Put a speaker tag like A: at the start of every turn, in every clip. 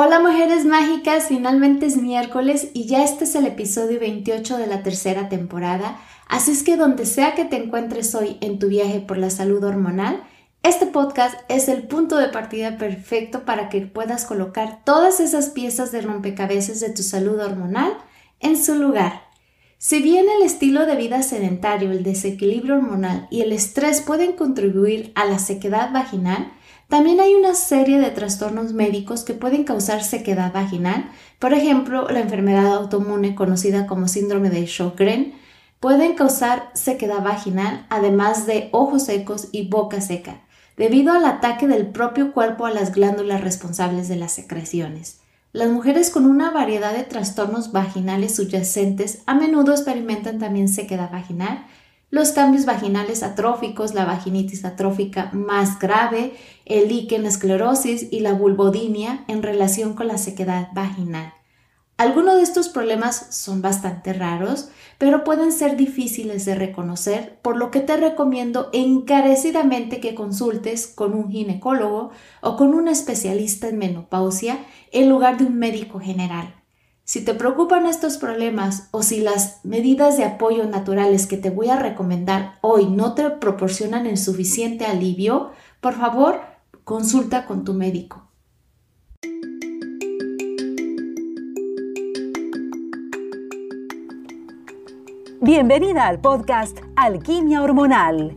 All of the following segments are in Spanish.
A: Hola mujeres mágicas, finalmente es miércoles y ya este es el episodio 28 de la tercera temporada, así es que donde sea que te encuentres hoy en tu viaje por la salud hormonal, este podcast es el punto de partida perfecto para que puedas colocar todas esas piezas de rompecabezas de tu salud hormonal en su lugar. Si bien el estilo de vida sedentario, el desequilibrio hormonal y el estrés pueden contribuir a la sequedad vaginal, también hay una serie de trastornos médicos que pueden causar sequedad vaginal, por ejemplo, la enfermedad autoinmune conocida como síndrome de Sjögren, pueden causar sequedad vaginal, además de ojos secos y boca seca, debido al ataque del propio cuerpo a las glándulas responsables de las secreciones. Las mujeres con una variedad de trastornos vaginales subyacentes a menudo experimentan también sequedad vaginal, los cambios vaginales atróficos, la vaginitis atrófica más grave, el líquen y la vulvodinia en relación con la sequedad vaginal. Algunos de estos problemas son bastante raros, pero pueden ser difíciles de reconocer, por lo que te recomiendo encarecidamente que consultes con un ginecólogo o con un especialista en menopausia en lugar de un médico general. Si te preocupan estos problemas o si las medidas de apoyo naturales que te voy a recomendar hoy no te proporcionan el suficiente alivio, por favor, consulta con tu médico.
B: Bienvenida al podcast Alquimia Hormonal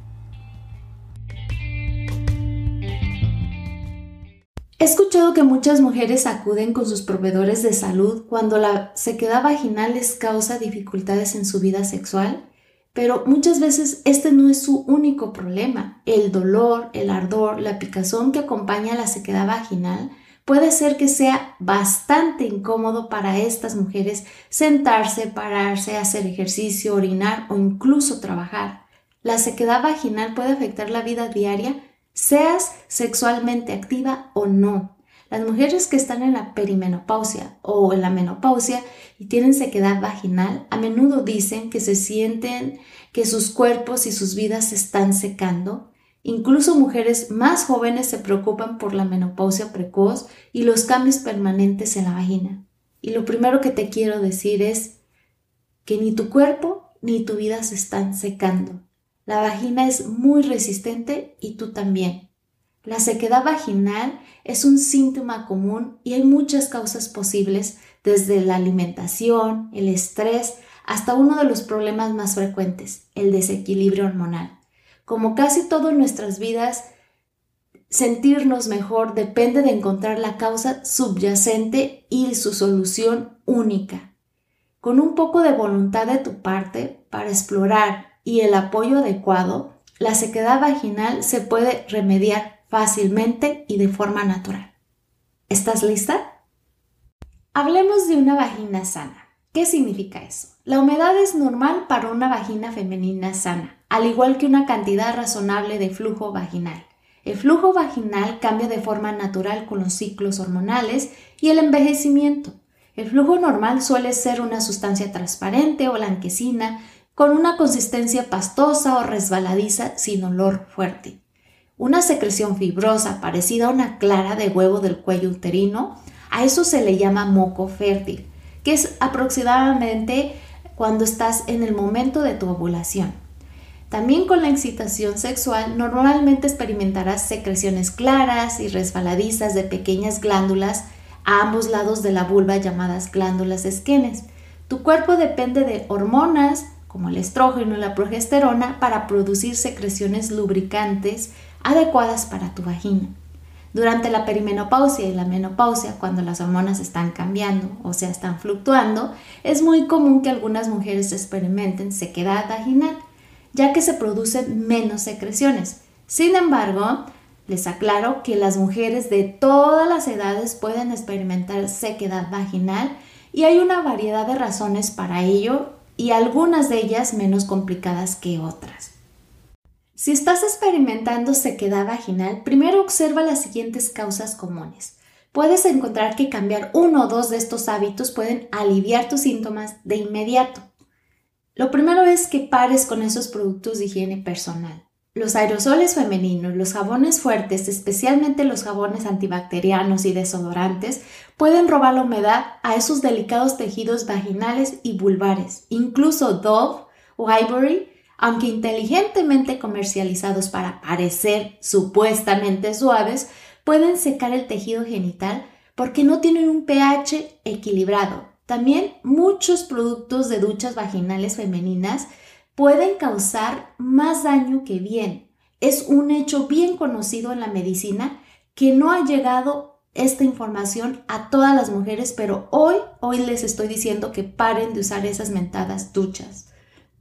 A: He escuchado que muchas mujeres acuden con sus proveedores de salud cuando la sequedad vaginal les causa dificultades en su vida sexual, pero muchas veces este no es su único problema. El dolor, el ardor, la picazón que acompaña a la sequedad vaginal puede ser que sea bastante incómodo para estas mujeres sentarse, pararse, hacer ejercicio, orinar o incluso trabajar. La sequedad vaginal puede afectar la vida diaria seas sexualmente activa o no. Las mujeres que están en la perimenopausia o en la menopausia y tienen sequedad vaginal a menudo dicen que se sienten que sus cuerpos y sus vidas se están secando. Incluso mujeres más jóvenes se preocupan por la menopausia precoz y los cambios permanentes en la vagina. Y lo primero que te quiero decir es que ni tu cuerpo ni tu vida se están secando. La vagina es muy resistente y tú también. La sequedad vaginal es un síntoma común y hay muchas causas posibles, desde la alimentación, el estrés, hasta uno de los problemas más frecuentes, el desequilibrio hormonal. Como casi todo en nuestras vidas, sentirnos mejor depende de encontrar la causa subyacente y su solución única. Con un poco de voluntad de tu parte para explorar y el apoyo adecuado, la sequedad vaginal se puede remediar fácilmente y de forma natural. ¿Estás lista? Hablemos de una vagina sana. ¿Qué significa eso? La humedad es normal para una vagina femenina sana, al igual que una cantidad razonable de flujo vaginal. El flujo vaginal cambia de forma natural con los ciclos hormonales y el envejecimiento. El flujo normal suele ser una sustancia transparente o blanquecina con una consistencia pastosa o resbaladiza sin olor fuerte. Una secreción fibrosa parecida a una clara de huevo del cuello uterino, a eso se le llama moco fértil, que es aproximadamente cuando estás en el momento de tu ovulación. También con la excitación sexual normalmente experimentarás secreciones claras y resbaladizas de pequeñas glándulas a ambos lados de la vulva llamadas glándulas esquenes. Tu cuerpo depende de hormonas, como el estrógeno y la progesterona, para producir secreciones lubricantes adecuadas para tu vagina. Durante la perimenopausia y la menopausia, cuando las hormonas están cambiando o sea, están fluctuando, es muy común que algunas mujeres experimenten sequedad vaginal, ya que se producen menos secreciones. Sin embargo, Les aclaro que las mujeres de todas las edades pueden experimentar sequedad vaginal y hay una variedad de razones para ello y algunas de ellas menos complicadas que otras. Si estás experimentando sequedad vaginal, primero observa las siguientes causas comunes. Puedes encontrar que cambiar uno o dos de estos hábitos pueden aliviar tus síntomas de inmediato. Lo primero es que pares con esos productos de higiene personal. Los aerosoles femeninos, los jabones fuertes, especialmente los jabones antibacterianos y desodorantes, pueden robar la humedad a esos delicados tejidos vaginales y vulvares. Incluso Dove o Ivory, aunque inteligentemente comercializados para parecer supuestamente suaves, pueden secar el tejido genital porque no tienen un pH equilibrado. También muchos productos de duchas vaginales femeninas pueden causar más daño que bien. Es un hecho bien conocido en la medicina que no ha llegado esta información a todas las mujeres, pero hoy, hoy les estoy diciendo que paren de usar esas mentadas duchas.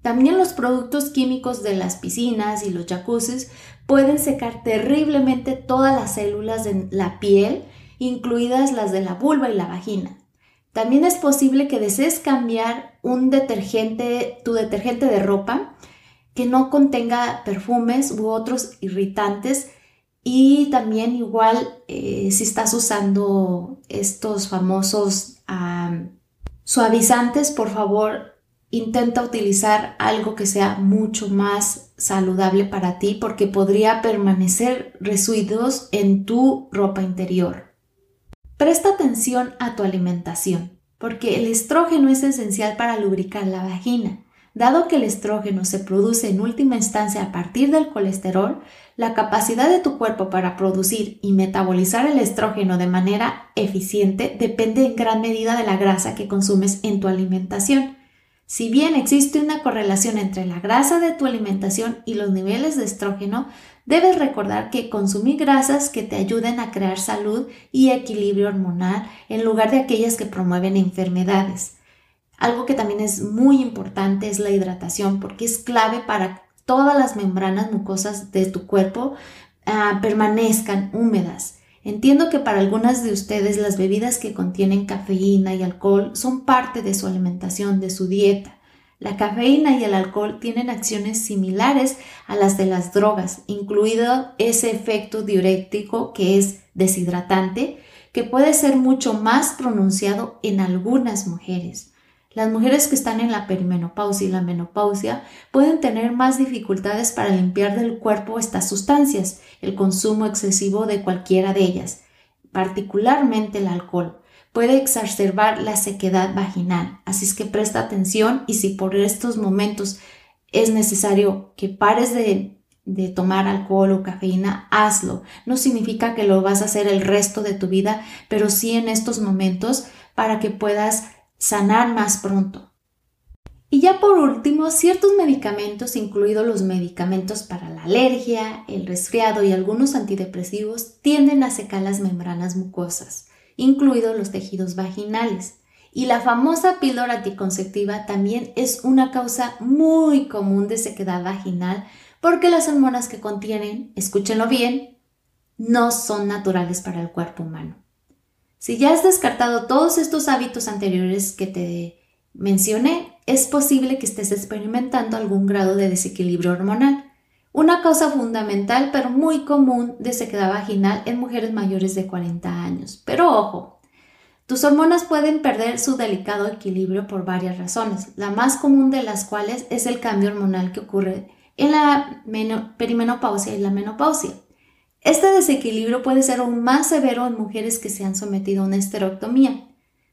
A: También los productos químicos de las piscinas y los jacuzzis pueden secar terriblemente todas las células de la piel, incluidas las de la vulva y la vagina. También es posible que desees cambiar un detergente, tu detergente de ropa que no contenga perfumes u otros irritantes y también igual eh, si estás usando estos famosos suavizantes, por favor intenta utilizar algo que sea mucho más saludable para ti porque podría permanecer residuos en tu ropa interior. Presta atención a tu alimentación, porque el estrógeno es esencial para lubricar la vagina. Dado que el estrógeno se produce en última instancia a partir del colesterol, la capacidad de tu cuerpo para producir y metabolizar el estrógeno de manera eficiente depende en gran medida de la grasa que consumes en tu alimentación. Si bien existe una correlación entre la grasa de tu alimentación y los niveles de estrógeno, debes recordar que consumir grasas que te ayuden a crear salud y equilibrio hormonal en lugar de aquellas que promueven enfermedades. Algo que también es muy importante es la hidratación porque es clave para todas las membranas mucosas de tu cuerpo ah, permanezcan húmedas. Entiendo que para algunas de ustedes las bebidas que contienen cafeína y alcohol son parte de su alimentación, de su dieta. La cafeína y el alcohol tienen acciones similares a las de las drogas, incluido ese efecto diurético que es deshidratante, que puede ser mucho más pronunciado en algunas mujeres. Las mujeres que están en la perimenopausia y la menopausia pueden tener más dificultades para limpiar del cuerpo estas sustancias, el consumo excesivo de cualquiera de ellas, particularmente el alcohol. Puede exacerbar la sequedad vaginal, así es que presta atención y si por estos momentos es necesario que pares de, de tomar alcohol o cafeína, hazlo. No significa que lo vas a hacer el resto de tu vida, pero sí en estos momentos para que puedas sanar más pronto. Y ya por último, ciertos medicamentos, incluidos los medicamentos para la alergia, el resfriado y algunos antidepresivos, tienden a secar las membranas mucosas, incluidos los tejidos vaginales. Y la famosa píldora anticonceptiva también es una causa muy común de sequedad vaginal porque las hormonas que contienen, escúchenlo bien, no son naturales para el cuerpo humano. Si ya has descartado todos estos hábitos anteriores que te mencioné, es posible que estés experimentando algún grado de desequilibrio hormonal. Una causa fundamental pero muy común de sequedad vaginal en mujeres mayores de 40 años. Pero ojo, tus hormonas pueden perder su delicado equilibrio por varias razones, la más común de las cuales es el cambio hormonal que ocurre en la perimenopausia y la menopausia. Este desequilibrio puede ser aún más severo en mujeres que se han sometido a una esterectomía.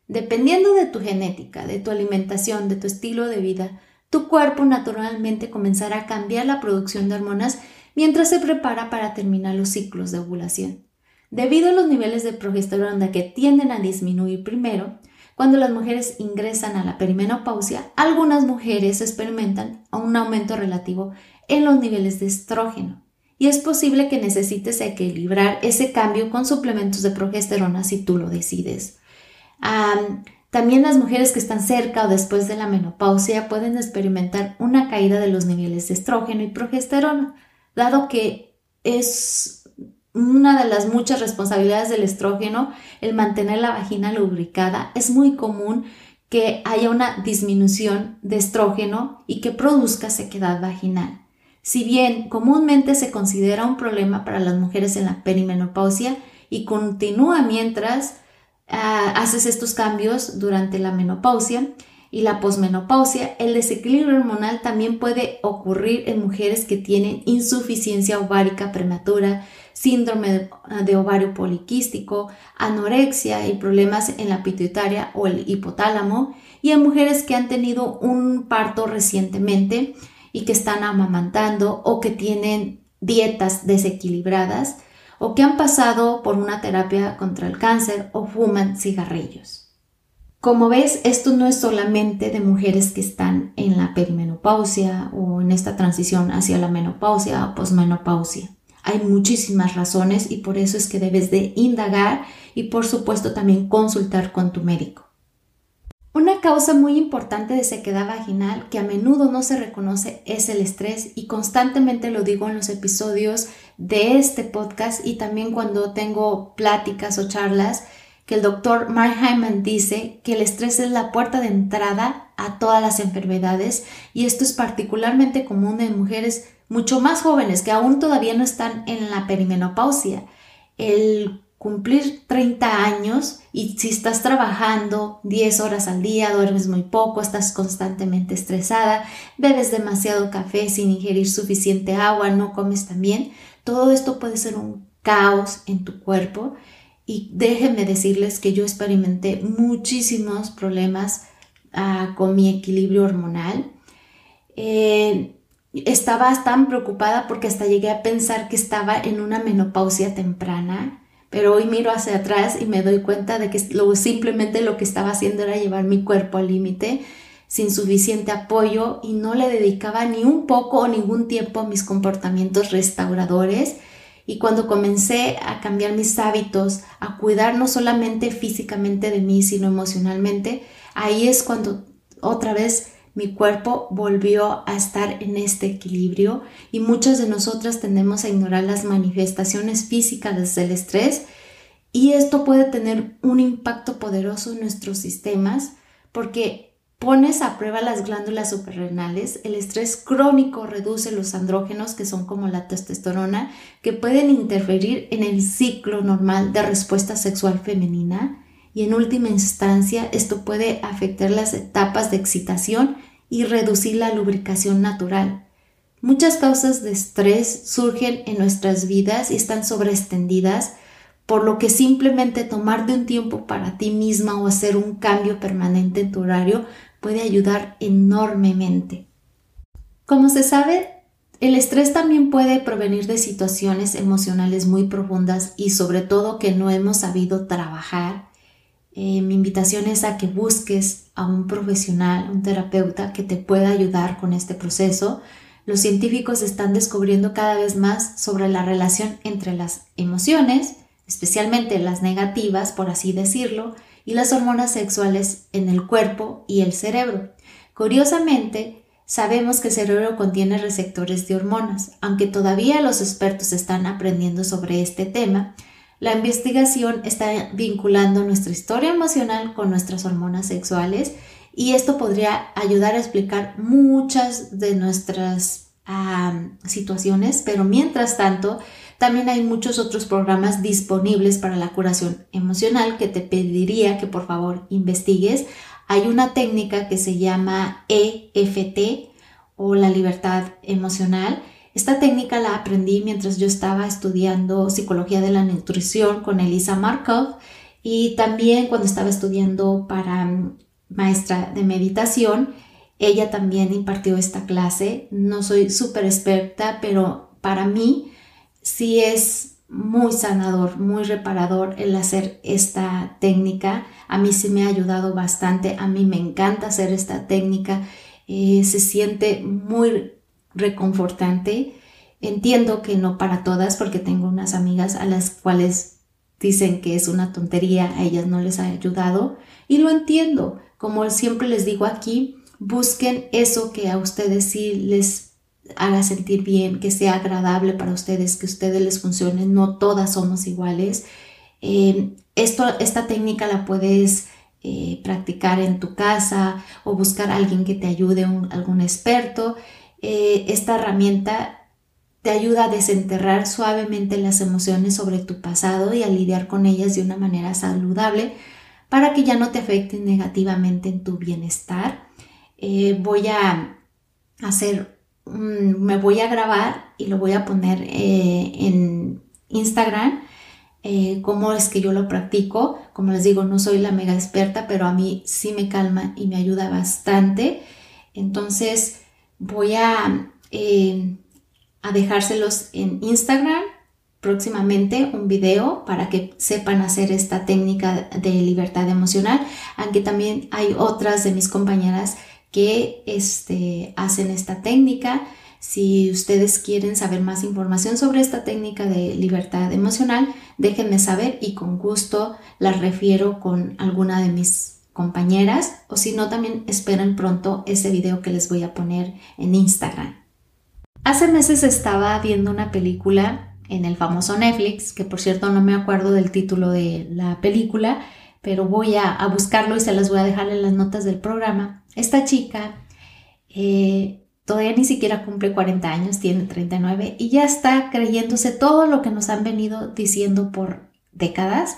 A: Dependiendo de tu genética, de tu alimentación, de tu estilo de vida, tu cuerpo naturalmente comenzará a cambiar la producción de hormonas mientras se prepara para terminar los ciclos de ovulación. Debido a los niveles de progesterona que tienden a disminuir primero, cuando las mujeres ingresan a la perimenopausia, algunas mujeres experimentan un aumento relativo en los niveles de estrógeno y es posible que necesites equilibrar ese cambio con suplementos de progesterona si tú lo decides. También las mujeres que están cerca o después de la menopausia pueden experimentar una caída de los niveles de estrógeno y progesterona, dado que es una de las muchas responsabilidades del estrógeno, el mantener la vagina lubricada, es muy común que haya una disminución de estrógeno y que produzca sequedad vaginal. Si bien comúnmente se considera un problema para las mujeres en la perimenopausia y continúa mientras haces estos cambios durante la menopausia y la posmenopausia, el desequilibrio hormonal también puede ocurrir en mujeres que tienen insuficiencia ovárica prematura, síndrome de ovario poliquístico, anorexia y problemas en la pituitaria o el hipotálamo, y en mujeres que han tenido un parto recientemente y que están amamantando o que tienen dietas desequilibradas o que han pasado por una terapia contra el cáncer o fuman cigarrillos. Como ves, esto no es solamente de mujeres que están en la perimenopausia o en esta transición hacia la menopausia o posmenopausia. Hay muchísimas razones y por eso es que debes de indagar y por supuesto también consultar con tu médico. Una causa muy importante de sequedad vaginal que a menudo no se reconoce es el estrés y constantemente lo digo en los episodios de este podcast y también cuando tengo pláticas o charlas que el doctor Mark Hyman dice que el estrés es la puerta de entrada a todas las enfermedades y esto es particularmente común en mujeres mucho más jóvenes que aún todavía no están en la perimenopausia. El cumplir 30 años y si estás trabajando 10 horas al día, duermes muy poco, estás constantemente estresada, bebes demasiado café sin ingerir suficiente agua, no comes tan bien, todo esto puede ser un caos en tu cuerpo y déjenme decirles que yo experimenté muchísimos problemas ah, con mi equilibrio hormonal. Eh, estaba tan preocupada porque hasta llegué a pensar que estaba en una menopausia temprana, pero hoy miro hacia atrás y me doy cuenta de que simplemente lo que estaba haciendo era llevar mi cuerpo al límite sin suficiente apoyo y no le dedicaba ni un poco o ningún tiempo a mis comportamientos restauradores. Y cuando comencé a cambiar mis hábitos, a cuidar no solamente físicamente de mí, sino emocionalmente, ahí es cuando otra vez mi cuerpo volvió a estar en este equilibrio y muchas de nosotras tendemos a ignorar las manifestaciones físicas del estrés y esto puede tener un impacto poderoso en nuestros sistemas porque pones a prueba las glándulas suprarrenales, el estrés crónico reduce los andrógenos que son como la testosterona que pueden interferir en el ciclo normal de respuesta sexual femenina y en última instancia esto puede afectar las etapas de excitación y reducir la lubricación natural. Muchas causas de estrés surgen en nuestras vidas y están sobreextendidas, por lo que simplemente tomar de un tiempo para ti misma o hacer un cambio permanente en tu horario puede ayudar enormemente. Como se sabe, el estrés también puede provenir de situaciones emocionales muy profundas y sobre todo que no hemos sabido trabajar eh, mi invitación es a que busques a un profesional, un terapeuta que te pueda ayudar con este proceso. Los científicos están descubriendo cada vez más sobre la relación entre las emociones, especialmente las negativas, por así decirlo, y las hormonas sexuales en el cuerpo y el cerebro. Curiosamente, sabemos que el cerebro contiene receptores de hormonas, aunque todavía los expertos están aprendiendo sobre este tema, la investigación está vinculando nuestra historia emocional con nuestras hormonas sexuales y esto podría ayudar a explicar muchas de nuestras situaciones, pero mientras tanto, también hay muchos otros programas disponibles para la curación emocional que te pediría que por favor investigues. Hay una técnica que se llama EFT o la libertad emocional esta técnica la aprendí mientras yo estaba estudiando psicología de la nutrición con Elisa Markov y también cuando estaba estudiando para mm, maestra de meditación. Ella también impartió esta clase. No soy súper experta, pero para mí sí es muy sanador, muy reparador el hacer esta técnica. A mí sí me ha ayudado bastante. A mí me encanta hacer esta técnica. Eh, se siente muy reconfortante. Entiendo que no para todas porque tengo unas amigas a las cuales dicen que es una tontería, a ellas no les ha ayudado y lo entiendo. Como siempre les digo aquí, busquen eso que a ustedes sí les haga sentir bien, que sea agradable para ustedes, que a ustedes les funcione. No todas somos iguales. Eh, esto, esta técnica la puedes eh, practicar en tu casa o buscar a alguien que te ayude, algún experto. Eh, esta herramienta te ayuda a desenterrar suavemente las emociones sobre tu pasado y a lidiar con ellas de una manera saludable para que ya no te afecten negativamente en tu bienestar. voy a hacer, me voy a grabar y lo voy a poner en Instagram eh, cómo es que yo lo practico. Como les digo, no soy la mega experta, pero a mí sí me calma y me ayuda bastante. Entonces voy a, eh, a dejárselos en Instagram próximamente un video para que sepan hacer esta técnica de libertad emocional, aunque también hay otras de mis compañeras que este, hacen esta técnica. Si ustedes quieren saber más información sobre esta técnica de libertad emocional, déjenme saber y con gusto las refiero con alguna de mis compañeras o si no también esperen pronto ese video que les voy a poner en Instagram. Hace meses estaba viendo una película en el famoso Netflix, que por cierto no me acuerdo del título de la película, pero voy a, buscarlo y se las voy a dejar en las notas del programa. Esta chica eh, todavía ni siquiera cumple 40 años, tiene 39 y ya está creyéndose todo lo que nos han venido diciendo por décadas.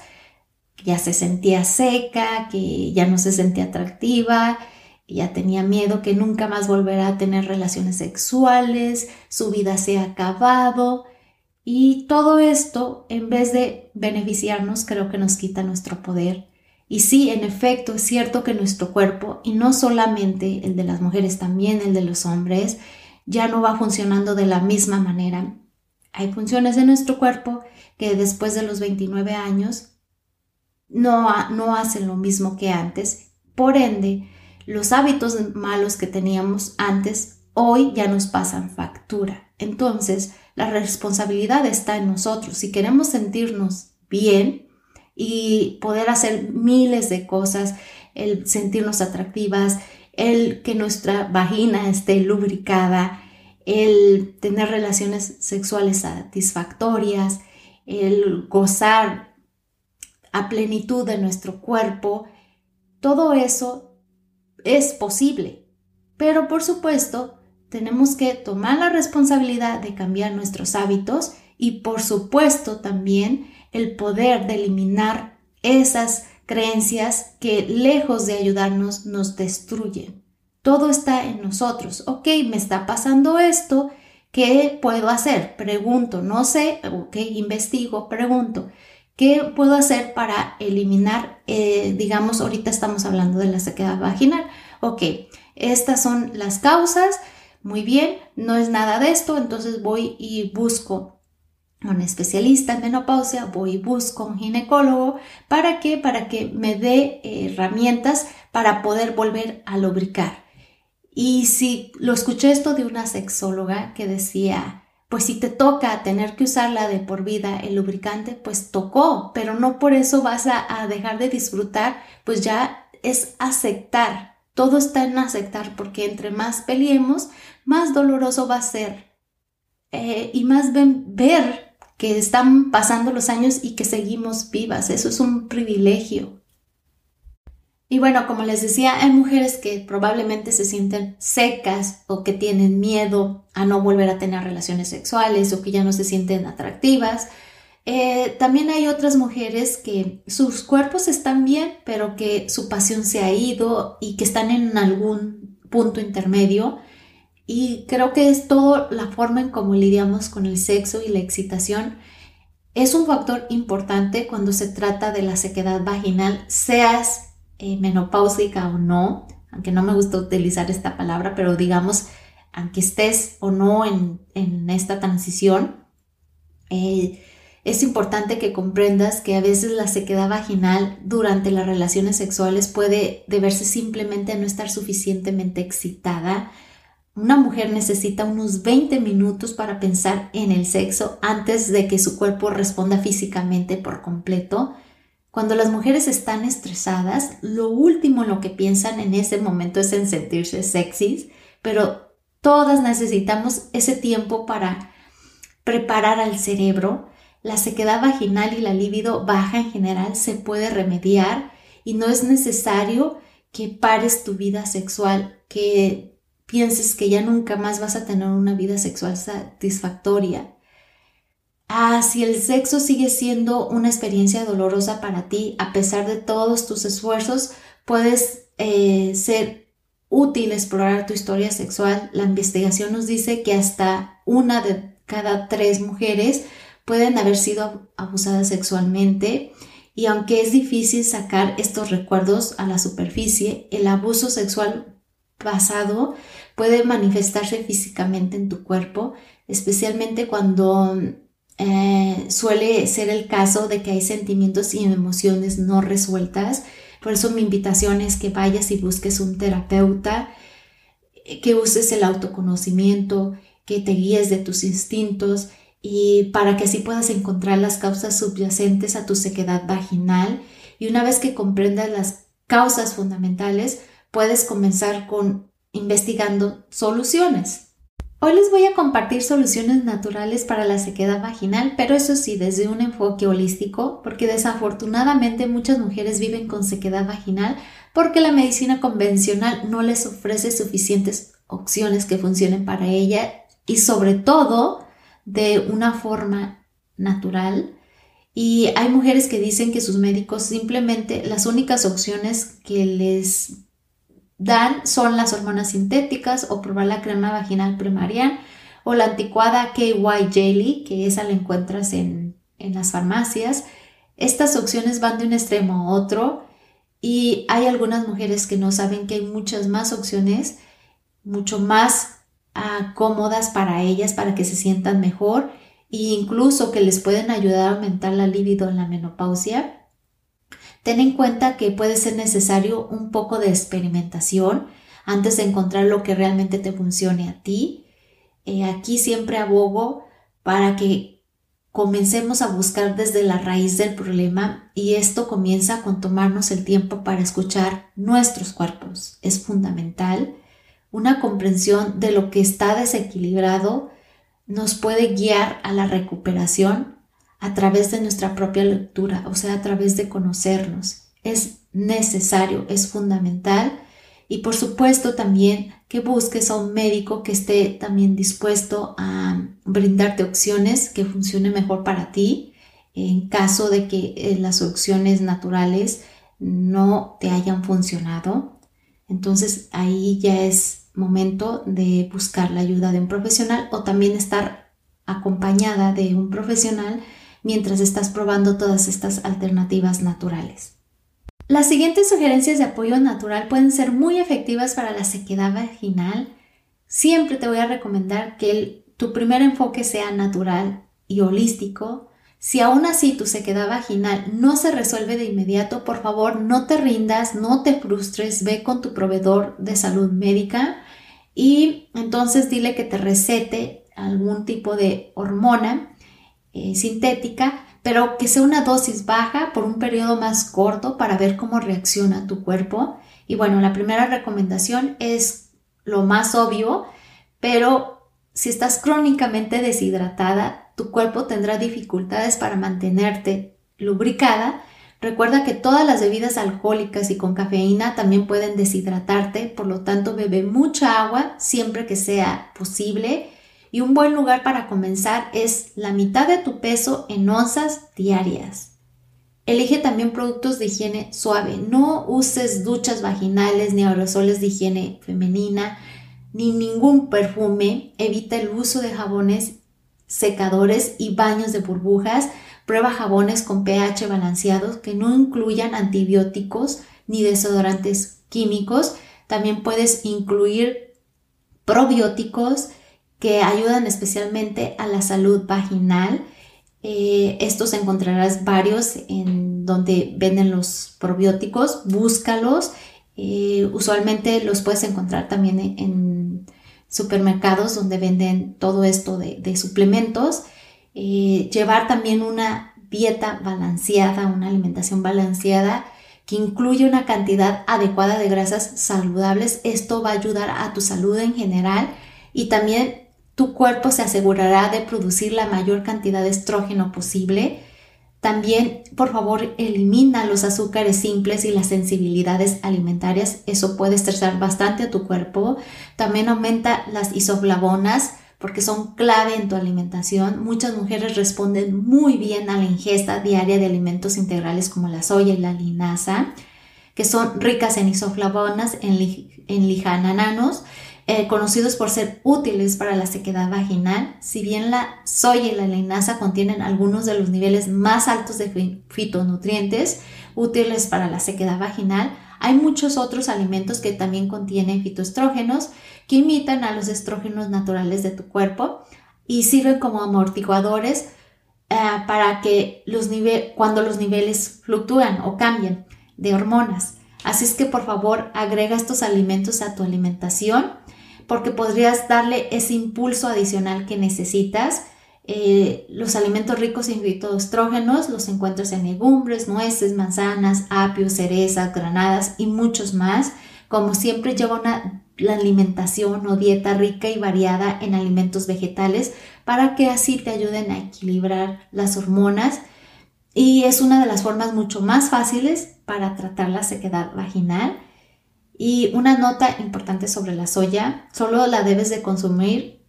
A: Ya se sentía seca, que ya no se sentía atractiva, ya tenía miedo que nunca más volverá a tener relaciones sexuales, su vida se ha acabado y todo esto en vez de beneficiarnos creo que nos quita nuestro poder y sí, en efecto, es cierto que nuestro cuerpo, y no solamente el de las mujeres, también el de los hombres, ya no va funcionando de la misma manera. Hay funciones de nuestro cuerpo que después de los 29 años no, no hacen lo mismo que antes. Por ende, los hábitos malos que teníamos antes hoy ya nos pasan factura. Entonces, la responsabilidad está en nosotros. Si queremos sentirnos bien, y poder hacer miles de cosas, el sentirnos atractivas, el que nuestra vagina esté lubricada, el tener relaciones sexuales satisfactorias, el gozar a plenitud de nuestro cuerpo, todo eso es posible. Pero por supuesto, tenemos que tomar la responsabilidad de cambiar nuestros hábitos y por supuesto también el poder de eliminar esas creencias que lejos de ayudarnos nos destruyen. Todo está en nosotros. Ok, me está pasando esto. ¿Qué puedo hacer? Pregunto, no sé, ok, investigo, pregunto. ¿Qué puedo hacer para eliminar, eh, digamos, ahorita estamos hablando de la sequedad vaginal? Ok, estas son las causas. Muy bien, no es nada de esto, entonces voy y busco un especialista en menopausia, voy y busco un ginecólogo. ¿Para qué? Para que me dé herramientas para poder volver a lubricar. Y si lo escuché esto de una sexóloga que decía, pues si te toca tener que usarla de por vida el lubricante, pues tocó, pero no por eso vas a, dejar de disfrutar, pues ya es aceptar. Todo está en aceptar porque entre más peleemos, más doloroso va a ser. Eh, y más ver que están pasando los años y que seguimos vivas. Eso es un privilegio. Y bueno, como les decía, hay mujeres que probablemente se sienten secas o que tienen miedo a no volver a tener relaciones sexuales o que ya no se sienten atractivas. Eh, también hay otras mujeres que sus cuerpos están bien, pero que su pasión se ha ido y que están en algún punto intermedio y creo que es todo la forma en cómo lidiamos con el sexo y la excitación. Es un factor importante cuando se trata de la sequedad vaginal, seas eh, menopáusica o no, aunque no me gusta utilizar esta palabra, pero digamos, aunque estés o no en, esta transición, eh, es importante que comprendas que a veces la sequedad vaginal durante las relaciones sexuales puede deberse simplemente a no estar suficientemente excitada, una mujer necesita unos 20 minutos para pensar en el sexo antes de que su cuerpo responda físicamente por completo. Cuando las mujeres están estresadas, lo último en lo que piensan en ese momento es en sentirse sexys, pero Todas necesitamos ese tiempo para preparar al cerebro. La sequedad vaginal y la libido baja en general se puede remediar y no es necesario que pares tu vida sexual, que pienses que ya nunca más vas a tener una vida sexual satisfactoria. Ah, si el sexo sigue siendo una experiencia dolorosa para ti, a pesar de todos tus esfuerzos, puedes eh, ser útil explorar tu historia sexual. La investigación nos dice que hasta una de cada tres mujeres pueden haber sido abusadas sexualmente y aunque es difícil sacar estos recuerdos a la superficie, el abuso sexual pasado puede manifestarse físicamente en tu cuerpo, especialmente cuando eh, suele ser el caso de que hay sentimientos y emociones no resueltas por eso mi invitación es que vayas y busques un terapeuta, que uses el autoconocimiento, que te guíes de tus instintos y para que así puedas encontrar las causas subyacentes a tu sequedad vaginal. Y una vez que comprendas las causas fundamentales, puedes comenzar con investigando soluciones. Hoy les voy a compartir soluciones naturales para la sequedad vaginal, pero eso sí, desde un enfoque holístico, porque desafortunadamente muchas mujeres viven con sequedad vaginal porque la medicina convencional no les ofrece suficientes opciones que funcionen para ella y sobre todo de una forma natural. Y hay mujeres que dicen que sus médicos simplemente las únicas opciones que les dan son las hormonas sintéticas o probar la crema vaginal primarial o la anticuada KY Jelly, que esa la encuentras en, en las farmacias. Estas opciones van de un extremo a otro y hay algunas mujeres que no saben que hay muchas más opciones, mucho más ah, cómodas para ellas, para que se sientan mejor e incluso que les pueden ayudar a aumentar la libido en la menopausia. Ten en cuenta que puede ser necesario un poco de experimentación antes de encontrar lo que realmente te funcione a ti. Eh, aquí siempre abogo para que comencemos a buscar desde la raíz del problema y esto comienza con tomarnos el tiempo para escuchar nuestros cuerpos. Es fundamental. Una comprensión de lo que está desequilibrado nos puede guiar a la recuperación a través de nuestra propia lectura, o sea, a través de conocernos. Es necesario, es fundamental. Y por supuesto también que busques a un médico que esté también dispuesto a brindarte opciones que funcionen mejor para ti en caso de que eh, las opciones naturales no te hayan funcionado. Entonces ahí ya es momento de buscar la ayuda de un profesional o también estar acompañada de un profesional mientras estás probando todas estas alternativas naturales. Las siguientes sugerencias de apoyo natural pueden ser muy efectivas para la sequedad vaginal. Siempre te voy a recomendar que tu primer enfoque sea natural y holístico. Si aún así tu sequedad vaginal no se resuelve de inmediato, por favor no te rindas, no te frustres, ve con tu proveedor de salud médica y entonces dile que te recete algún tipo de hormona eh, sintética, pero que sea una dosis baja por un periodo más corto para ver cómo reacciona tu cuerpo. Y bueno, la primera recomendación es lo más obvio, pero si estás crónicamente deshidratada, tu cuerpo tendrá dificultades para mantenerte lubricada. Recuerda que todas las bebidas alcohólicas y con cafeína también pueden deshidratarte, por lo tanto bebe mucha agua siempre que sea posible y un buen lugar para comenzar es la mitad de tu peso en onzas diarias. Elige también productos de higiene suave. No uses duchas vaginales ni aerosoles de higiene femenina ni ningún perfume. Evita el uso de jabones secadores y baños de burbujas. Prueba jabones con pH balanceados que no incluyan antibióticos ni desodorantes químicos. También puedes incluir probióticos que ayudan especialmente a la salud vaginal. Eh, estos encontrarás varios en donde venden los probióticos, búscalos. Eh, usualmente los puedes encontrar también en, supermercados donde venden todo esto de, suplementos. Eh, llevar también una dieta balanceada, una alimentación balanceada que incluye una cantidad adecuada de grasas saludables. Esto va a ayudar a tu salud en general y también tu cuerpo se asegurará de producir la mayor cantidad de estrógeno posible. También, por favor, elimina los azúcares simples y las sensibilidades alimentarias. Eso puede estresar bastante a tu cuerpo. También aumenta las isoflavonas porque son clave en tu alimentación. Muchas mujeres responden muy bien a la ingesta diaria de alimentos integrales como la soya y la linaza, que son ricas en isoflavonas, en, en lijanananos eh, conocidos por ser útiles para la sequedad vaginal, si bien la soya y la linaza contienen algunos de los niveles más altos de fitonutrientes útiles para la sequedad vaginal, hay muchos otros alimentos que también contienen fitoestrógenos que imitan a los estrógenos naturales de tu cuerpo y sirven como amortiguadores eh, para que los cuando los niveles fluctúan o cambian de hormonas. Así es que por favor agrega estos alimentos a tu alimentación porque podrías darle ese impulso adicional que necesitas. Eh, los alimentos ricos en fitoestrógenos los encuentras en legumbres, nueces, manzanas, apios, cerezas, granadas y muchos más. Como siempre lleva una la alimentación o dieta rica y variada en alimentos vegetales para que así te ayuden a equilibrar las hormonas y es una de las formas mucho más fáciles para tratar la sequedad vaginal y una nota importante sobre la soya, solo la debes de consumir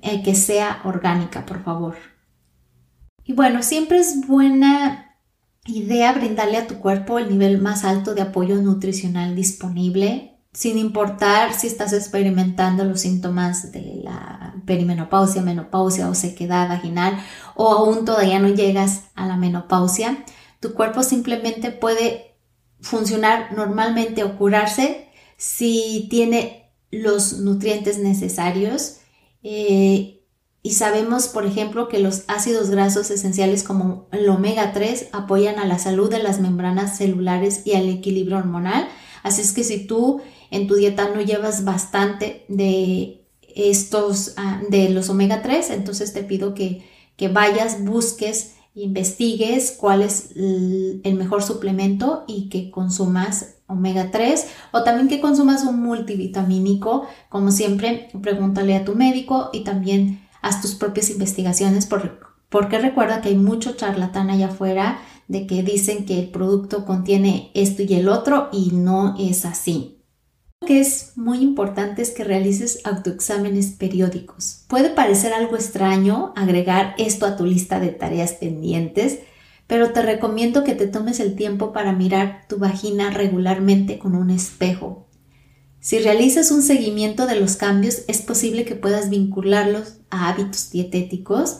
A: eh, que sea orgánica, por favor. Y bueno, siempre es buena idea brindarle a tu cuerpo el nivel más alto de apoyo nutricional disponible, sin importar si estás experimentando los síntomas de la perimenopausia, menopausia o sequedad vaginal o aún todavía no llegas a la menopausia. Tu cuerpo simplemente puede funcionar normalmente o curarse si tiene los nutrientes necesarios. Eh, y sabemos, por ejemplo, que los ácidos grasos esenciales como el omega 3 apoyan a la salud de las membranas celulares y al equilibrio hormonal. Así es que si tú en tu dieta no llevas bastante de estos, ah, de los omega 3, entonces te pido que, que vayas, busques, investigues cuál es el mejor suplemento y que consumas omega 3 o también que consumas un multivitamínico. Como siempre, pregúntale a tu médico y también haz tus propias investigaciones porque recuerda que hay mucho charlatán allá afuera de que dicen que el producto contiene esto y el otro y no es así. Lo que es muy importante es que realices autoexámenes periódicos. Puede parecer algo extraño agregar esto a tu lista de tareas pendientes, pero te recomiendo que te tomes el tiempo para mirar tu vagina regularmente con un espejo. Si realizas un seguimiento de los cambios, es posible que puedas vincularlos a hábitos dietéticos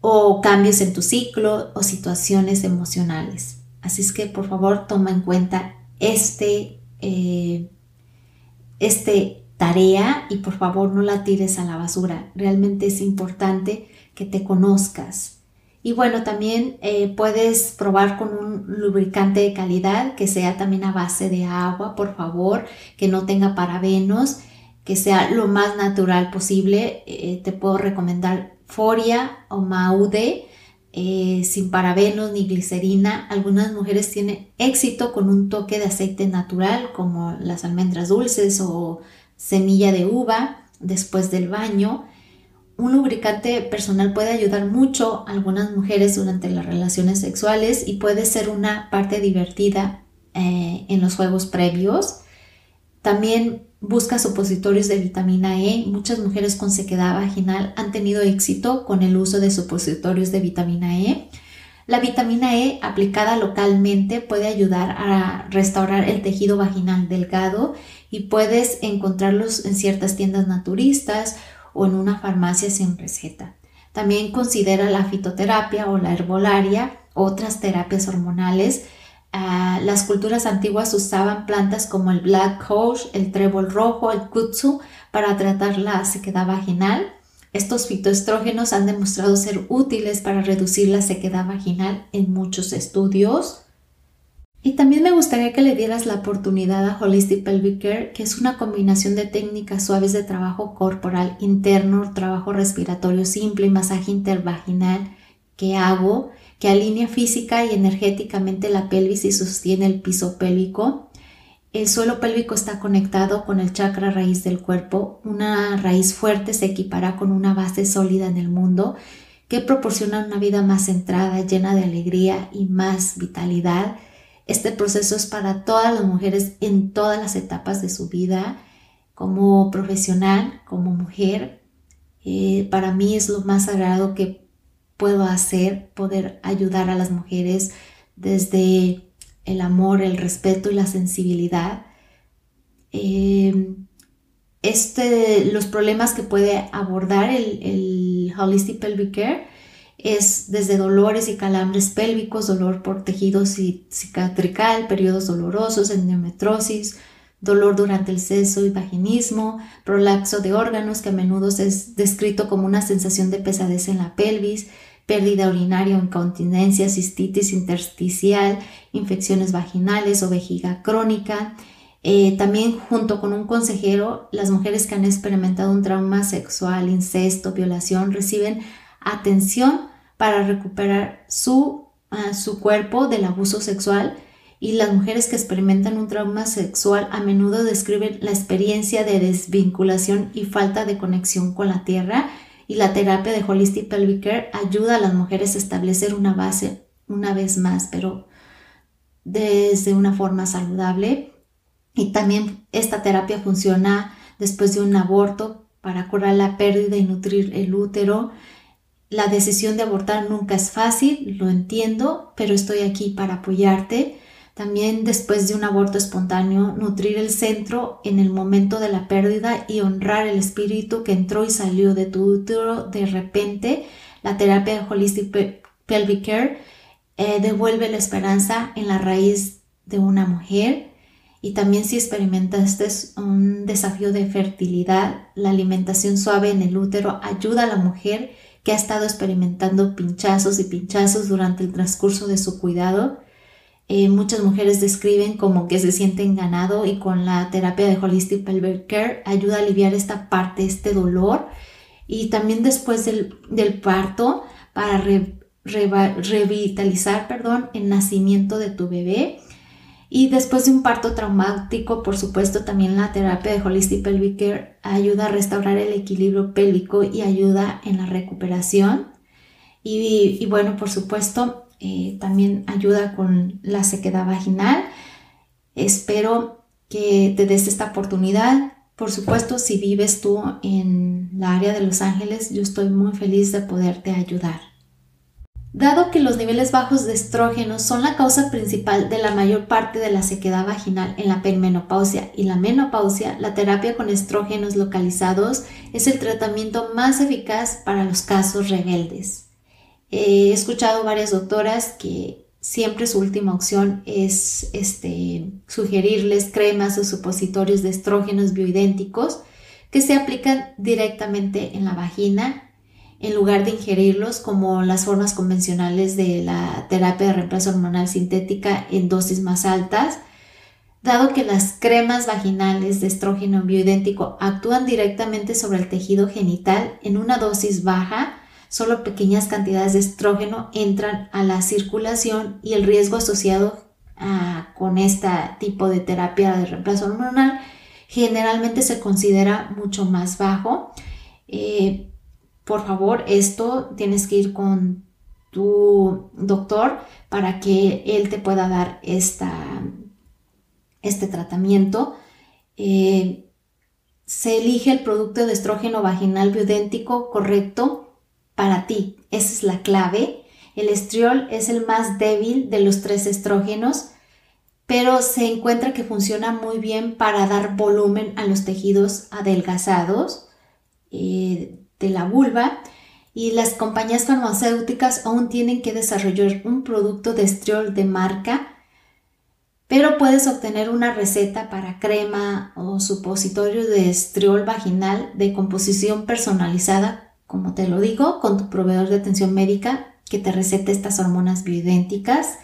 A: o cambios en tu ciclo o situaciones emocionales. Así es que por favor toma en cuenta este, eh, este tarea y por favor no la tires a la basura. Realmente es importante que te conozcas, y bueno, también eh, puedes probar con un lubricante de calidad que sea también a base de agua, por favor, que no tenga parabenos, que sea lo más natural posible. Eh, te puedo recomendar Foria o Maude. Eh, sin parabenos ni glicerina. Algunas mujeres tienen éxito con un toque de aceite natural como las almendras dulces o semilla de uva después del baño. Un lubricante personal puede ayudar mucho a algunas mujeres durante las relaciones sexuales y puede ser una parte divertida eh, en los juegos previos. También busca supositorios de vitamina E. Muchas mujeres con sequedad vaginal han tenido éxito con el uso de supositorios de vitamina E. La vitamina E aplicada localmente puede ayudar a restaurar el tejido vaginal delgado y puedes encontrarlos en ciertas tiendas naturistas o en una farmacia sin receta. También considera la fitoterapia o la herbolaria, otras terapias hormonales. Ah, las culturas antiguas usaban plantas como el black coach, el trébol rojo, el kutsu para tratar la sequedad vaginal. Estos fitoestrógenos han demostrado ser útiles para reducir la sequedad vaginal en muchos estudios. Y también me gustaría que le dieras la oportunidad a Holistic Pelvic Care, que es una combinación de técnicas suaves de trabajo corporal interno, trabajo respiratorio simple y masaje intervaginal que hago, que alinea física y energéticamente la pelvis y sostiene el piso pélvico. el suelo pélvico está conectado con el chakra raíz del cuerpo. Una raíz fuerte se equipara con una base sólida en el mundo que proporciona una vida más centrada, llena de alegría y más vitalidad. Este proceso es para todas las mujeres en todas las etapas de su vida, como profesional, como mujer. Eh, para mí es lo más sagrado que puedo hacer, poder ayudar a las mujeres desde el amor, el respeto y la sensibilidad. Em, este, los problemas que puede abordar el, el Holistic Pelvic Care es desde dolores y calambres pélvicos, dolor por tejido cicatrical, periodos dolorosos, endometrosis, dolor durante el seso y vaginismo, prolapso de órganos que a menudo es descrito como una sensación de pesadez en la pelvis, pérdida urinaria o incontinencia, cistitis intersticial, infecciones vaginales o vejiga crónica. Eh, también junto con un consejero, las mujeres que han experimentado un trauma sexual, incesto, violación, reciben atención para recuperar su, ah, su cuerpo del abuso sexual y las mujeres que experimentan un trauma sexual a menudo describen la experiencia de desvinculación y falta de conexión con la tierra y la terapia de Holistic Pelvic Care ayuda a las mujeres a establecer una base una vez más, pero desde una forma saludable. Y también esta terapia funciona después de un aborto para curar la pérdida y nutrir el útero. La decisión de abortar nunca es fácil, lo entiendo, pero estoy aquí para apoyarte. También después de un aborto espontáneo, nutrir el centro en el momento de la pérdida y honrar el espíritu que entró y salió de tu útero de repente. La terapia Holistic Pelvic Care eh, devuelve la esperanza en la raíz de una mujer. Y también si experimentaste un desafío de fertilidad, la alimentación suave en el útero ayuda a la mujer que ha estado experimentando pinchazos y pinchazos durante el transcurso de su cuidado eh, muchas mujeres describen como que se sienten ganado y con la terapia de Holistic Pelvic Care ayuda a aliviar esta parte, este dolor. Y también después del, parto para revitalizar perdón, el nacimiento de tu bebé. Y después de un parto traumático, por supuesto, también la terapia de Holistic Pelvic Care ayuda a restaurar el equilibrio pélvico y ayuda en la recuperación. Y, bueno, por supuesto, eh, también ayuda con la sequedad vaginal. Espero que te des esta oportunidad. Por supuesto, si vives tú en la área de Los Ángeles, yo estoy muy feliz de poderte ayudar. Dado que los niveles bajos de estrógenos son la causa principal de la mayor parte de la sequedad vaginal en la perimenopausia y la menopausia, la terapia con estrógenos localizados es el tratamiento más eficaz para los casos rebeldes. He escuchado varias doctoras que siempre su última opción es este, sugerirles cremas o supositorios de estrógenos bioidénticos que se aplican directamente en la vagina en lugar de ingerirlos como las formas convencionales de la terapia de reemplazo hormonal sintética en dosis más altas, dado que las cremas vaginales de estrógeno bioidéntico actúan directamente sobre el tejido genital en una dosis baja, solo pequeñas cantidades de estrógeno entran a la circulación y el riesgo asociado ah, con este tipo de terapia de reemplazo hormonal generalmente se considera mucho más bajo. Eh, por favor, esto tienes que ir con tu doctor para que él te pueda dar esta, este tratamiento. Eh, se elige el producto de estrógeno vaginal bioidéntico correcto para ti. Esa es la clave. El estriol es el más débil de los tres estrógenos, pero se encuentra que funciona muy bien para dar volumen a los tejidos adelgazados eh, de la vulva y las compañías farmacéuticas aún tienen que desarrollar un producto de estriol de marca, pero puedes obtener una receta para crema o supositorio de estriol vaginal de composición personalizada como te lo digo, con tu proveedor de atención médica que te recete estas hormonas bioidénticas.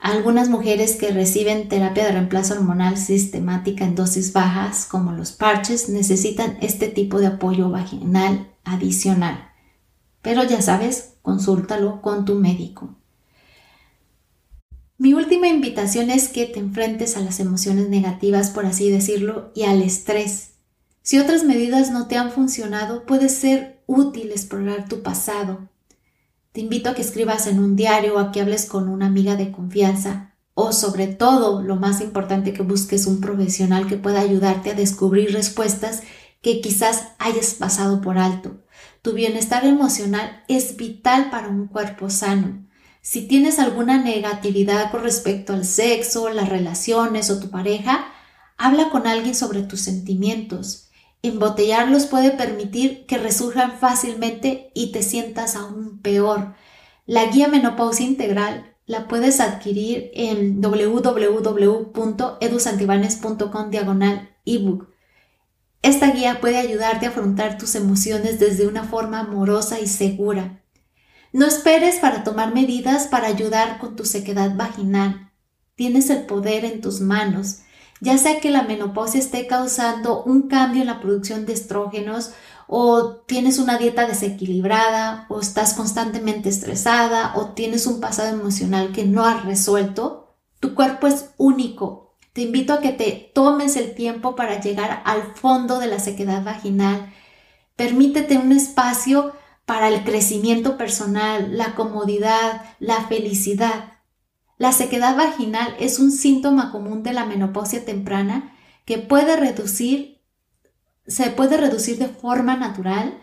A: Algunas mujeres que reciben terapia de reemplazo hormonal sistemática en dosis bajas, como los parches, necesitan este tipo de apoyo vaginal adicional. Pero ya sabes, consúltalo con tu médico. Mi última invitación es que te enfrentes a las emociones negativas, por así decirlo, y al estrés. Si otras medidas no te han funcionado, puede ser útil explorar tu pasado. Te invito a que escribas en un diario o a que hables con una amiga de confianza o sobre todo, lo más importante, que busques un profesional que pueda ayudarte a descubrir respuestas que quizás hayas pasado por alto. Tu bienestar emocional es vital para un cuerpo sano. Si tienes alguna negatividad con respecto al sexo, las relaciones o tu pareja, habla con alguien sobre tus sentimientos. Embotellarlos puede permitir que resurjan fácilmente y te sientas aún peor. La guía menopausia integral la puedes adquirir en www.edusantibanes.com diagonal ebook. Esta guía puede ayudarte a afrontar tus emociones desde una forma amorosa y segura. No esperes para tomar medidas para ayudar con tu sequedad vaginal. Tienes el poder en tus manos, ya sea que la menopausia esté causando un cambio en la producción de estrógenos o tienes una dieta desequilibrada o estás constantemente estresada o tienes un pasado emocional que no has resuelto. Tu cuerpo es único. Te invito a que te tomes el tiempo para llegar al fondo de la sequedad vaginal. Permítete un espacio para el crecimiento personal, la comodidad, la felicidad. La sequedad vaginal es un síntoma común de la menopausia temprana que puede reducir, se puede reducir de forma natural.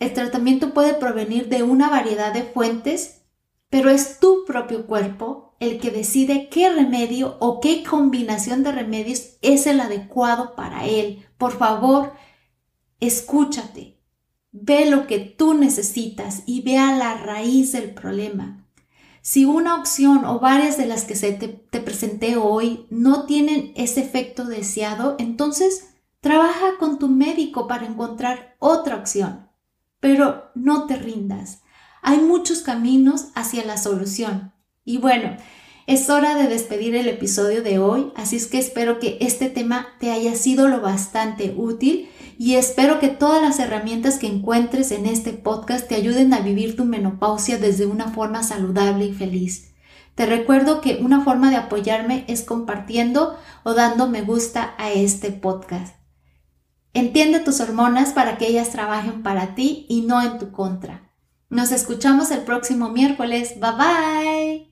A: El tratamiento puede provenir de una variedad de fuentes, pero es tu propio cuerpo el que decide qué remedio o qué combinación de remedios es el adecuado para él. Por favor, escúchate. Ve lo que tú necesitas y ve a la raíz del problema. Si una opción o varias de las que se te, te, presenté hoy no tienen ese efecto deseado, entonces trabaja con tu médico para encontrar otra opción. Pero no te rindas. Hay muchos caminos hacia la solución. Y bueno, es hora de despedir el episodio de hoy, así es que espero que este tema te haya sido lo bastante útil y espero que todas las herramientas que encuentres en este podcast te ayuden a vivir tu menopausia desde una forma saludable y feliz. Te recuerdo que una forma de apoyarme es compartiendo o dando me gusta a este podcast. Entiende tus hormonas para que ellas trabajen para ti y no en tu contra. Nos escuchamos el próximo miércoles. Bye bye.